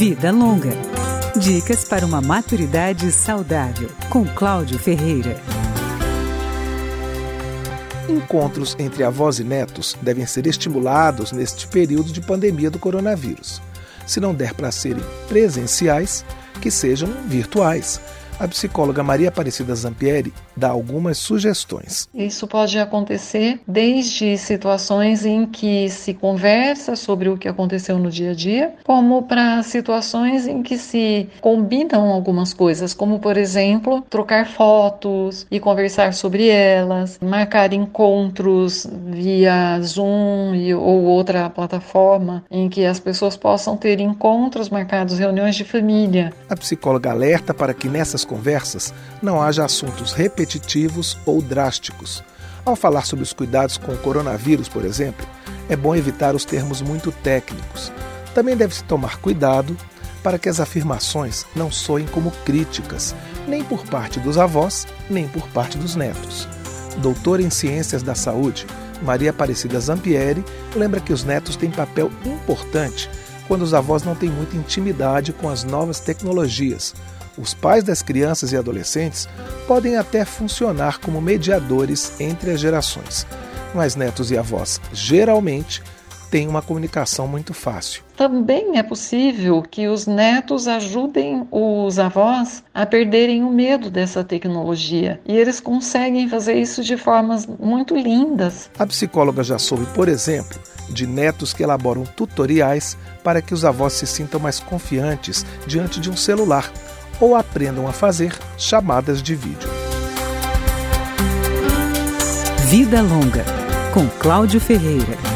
Vida Longa. Dicas para uma maturidade saudável, com Cláudio Ferreira. Encontros entre avós e netos devem ser estimulados neste período de pandemia do coronavírus. Se não der para serem presenciais, que sejam virtuais a psicóloga Maria Aparecida Zampieri dá algumas sugestões. Isso pode acontecer desde situações em que se conversa sobre o que aconteceu no dia a dia, como para situações em que se combinam algumas coisas, como por exemplo, trocar fotos e conversar sobre elas, marcar encontros via Zoom ou outra plataforma em que as pessoas possam ter encontros marcados, reuniões de família. A psicóloga alerta para que nessas conversas não haja assuntos repetitivos ou drásticos. Ao falar sobre os cuidados com o coronavírus, por exemplo, é bom evitar os termos muito técnicos. Também deve-se tomar cuidado para que as afirmações não soem como críticas, nem por parte dos avós, nem por parte dos netos. Doutora em Ciências da Saúde, Maria Aparecida Zampieri lembra que os netos têm papel importante quando os avós não têm muita intimidade com as novas tecnologias, os pais das crianças e adolescentes podem até funcionar como mediadores entre as gerações, mas netos e avós geralmente têm uma comunicação muito fácil. Também é possível que os netos ajudem os avós a perderem o medo dessa tecnologia. E eles conseguem fazer isso de formas muito lindas. A psicóloga já soube, por exemplo, de netos que elaboram tutoriais para que os avós se sintam mais confiantes diante de um celular ou aprendam a fazer chamadas de vídeo. Vida Longa, com Cláudio Ferreira.